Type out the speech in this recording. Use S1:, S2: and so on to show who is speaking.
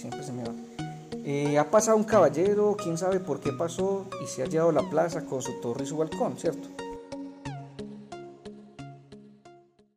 S1: siempre se me va. Eh, ha pasado un caballero, quién sabe por qué pasó, y se ha llevado la plaza con su torre y su balcón, ¿cierto?